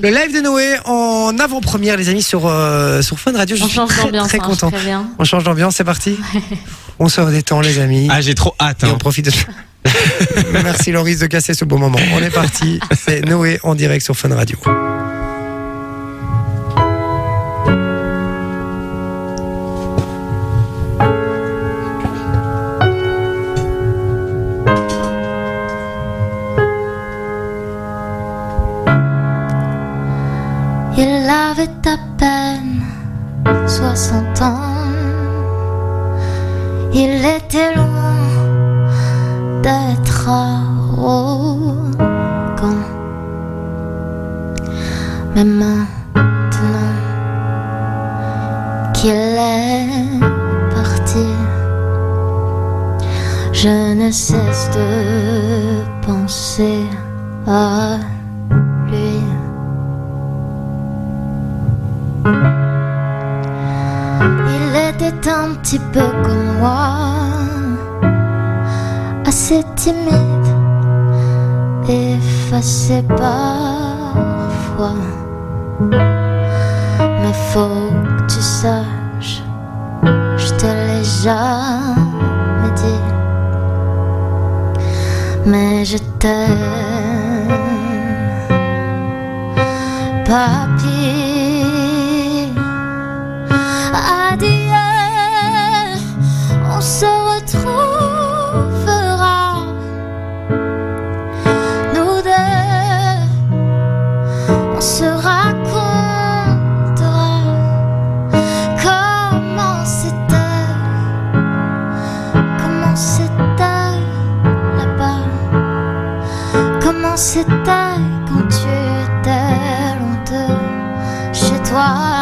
Le live de Noé en avant-première, les amis, sur, euh, sur Fun Radio. Je On suis change très, d'ambiance, très hein, content. On change d'ambiance, c'est parti On se redétend, les amis. Ah, j'ai trop hâte. Et hein. on profite de Merci Loris de casser ce beau moment. On est parti. C'est Noé en direct sur Fun Radio. 60 ans. Il était loin d'être arrogant. Mais maintenant qu'il est parti, je ne cesse de penser à était un petit peu comme moi, assez timide, effacé parfois. Mais faut que tu saches, je te l'ai jamais dit, mais je t'aime. Se racontera comment c'était, comment c'était là-bas, comment c'était quand tu étais honteux chez toi.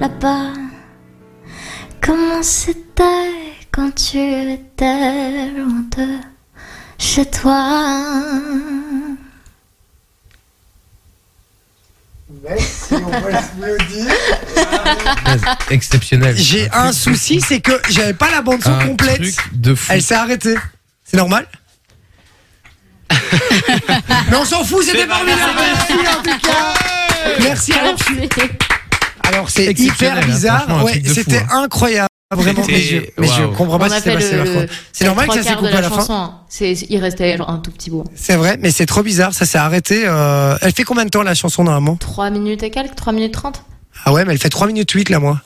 là-bas, comment c'était quand tu étais loin de chez toi. On. Exceptionnel. J'ai un souci, c'est que j'avais pas la bande son Un complète. truc de fou. Elle s'est arrêtée. C'est normal Mais on s'en fout, c'était formidable. Merci en tout cas. Merci alors. C'est Exceptionnel, hyper hein, bizarre. franchement, un Ouais, truc de fou, c'était hein. Incroyable. Vraiment, mais je, C'était- mais je waouh. comprends pas a ce qui s'est fait passé le. C'est normal que ça s'est coupé à la la fin. chanson. hein. C'est, il restait genre un tout petit bout. C'est vrai, mais c'est trop bizarre, ça s'est arrêté. euh, Elle fait combien de temps la chanson normalement? 3 minutes et quelques, 3 minutes 30 Ah ouais, mais elle fait 3 minutes 8 là, moi.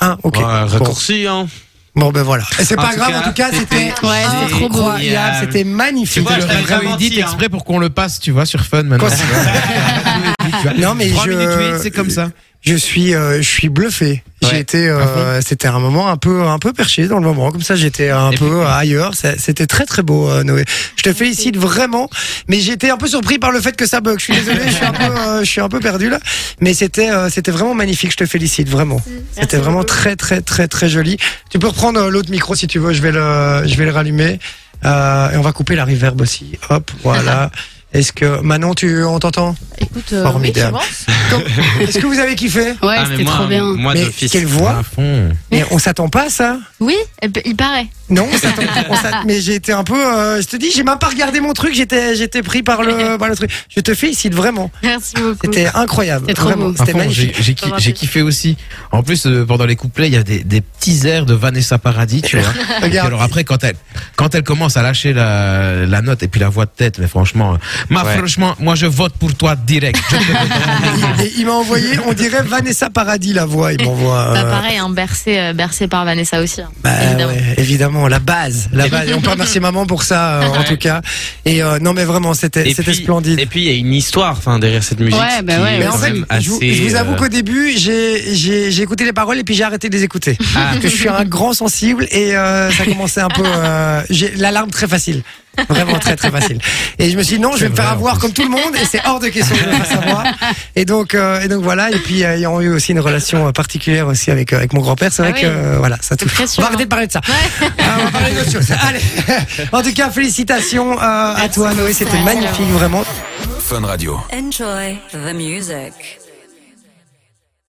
Ah, ok. Ouais, Bon. raccourci, hein. Bon, ben voilà. Et c'est pas grave, cas, en tout cas, c'était c'était- Ouais, c'était trop beau. incroyable, c'était magnifique. Tu vois, je menti, hein. exprès pour qu'on le passe, tu vois, sur Fun maintenant. Non, mais 3 je- minutes 8, c'est comme ça. Je suis, euh, je suis bluffé. Ouais, J'ai été, euh, c'était un moment un peu, un peu perché dans le moment. Comme ça, j'étais un Et peu ailleurs. C'était très très beau, euh, Noé. Je te félicite vraiment. Mais j'étais un peu surpris par le fait que ça bug. Je suis désolé, je suis un peu, euh, je suis un peu perdu là. Mais c'était, euh, c'était vraiment magnifique. Je te félicite vraiment. C'était vraiment très très très très joli. Tu peux reprendre euh, l'autre micro si tu veux. Je vais le, je vais le rallumer. Euh, et on va couper la reverb aussi. Hop, voilà. Est-ce que Manon, tu, on t'entend? Écoute, euh, Formidable. oui, je pense. Est-ce que vous avez kiffé Ouais, Ah, mais c'était moi, trop bien. Moi Mais d'office. quelle voix À fond. Mais on s'attend pas à ça Oui, il paraît. Non, on s'attend- on s'attend- mais j'ai été un peu. euh, je te dis, j'ai même pas regardé mon truc. J'étais, j'étais pris par le, par le truc. Je te félicite vraiment. Merci beaucoup. C'était incroyable. C'était trop vraiment. beau. C'était magnifique. J'ai j'ai ki- j'ai kiffé aussi. En plus, euh, pendant les couplets, il y a des, des petits airs de Vanessa Paradis, tu vois. Regarde. alors après, quand elle, quand elle commence à lâcher la, la note et puis la voix de tête, mais franchement, euh, ma Ouais. franchement, moi je vote pour toi direct. Et il m'a envoyé, on dirait Vanessa Paradis la voix. Il m'envoie. Bah, pareil, hein, bercé, euh, bercé par Vanessa aussi. hein. Bah, évidemment. ouais, évidemment, la base, la base. Et on peut remercier maman pour ça, euh, en tout cas. Et euh, non, mais vraiment, c'était, c'était puis- splendide. Et puis il y a une histoire, enfin derrière cette musique. Ouais, bah ouais, mais en fait, je vous, je vous avoue euh, qu'au début, j'ai, j'ai, j'ai écouté les paroles et puis j'ai arrêté de les écouter. Parce que je suis un grand sensible et euh, ça commençait un peu. Euh, j'ai l'alarme très facile. Vraiment très très facile. Et je me suis dit non, je vais me faire avoir plus. comme tout le monde et c'est hors de question de savoir. Et donc euh, et donc voilà. Et puis euh, ayant eu aussi une relation euh, particulière aussi avec euh, avec mon grand-père, c'est vrai Ah que oui. euh, voilà, ça touche. On va hein. arrêter de parler de ça. Ah, on va parler d'autre chose. Allez. En tout cas, félicitations euh, à toi Noé, c'était magnifique vraiment. Fun Radio. Enjoy the music.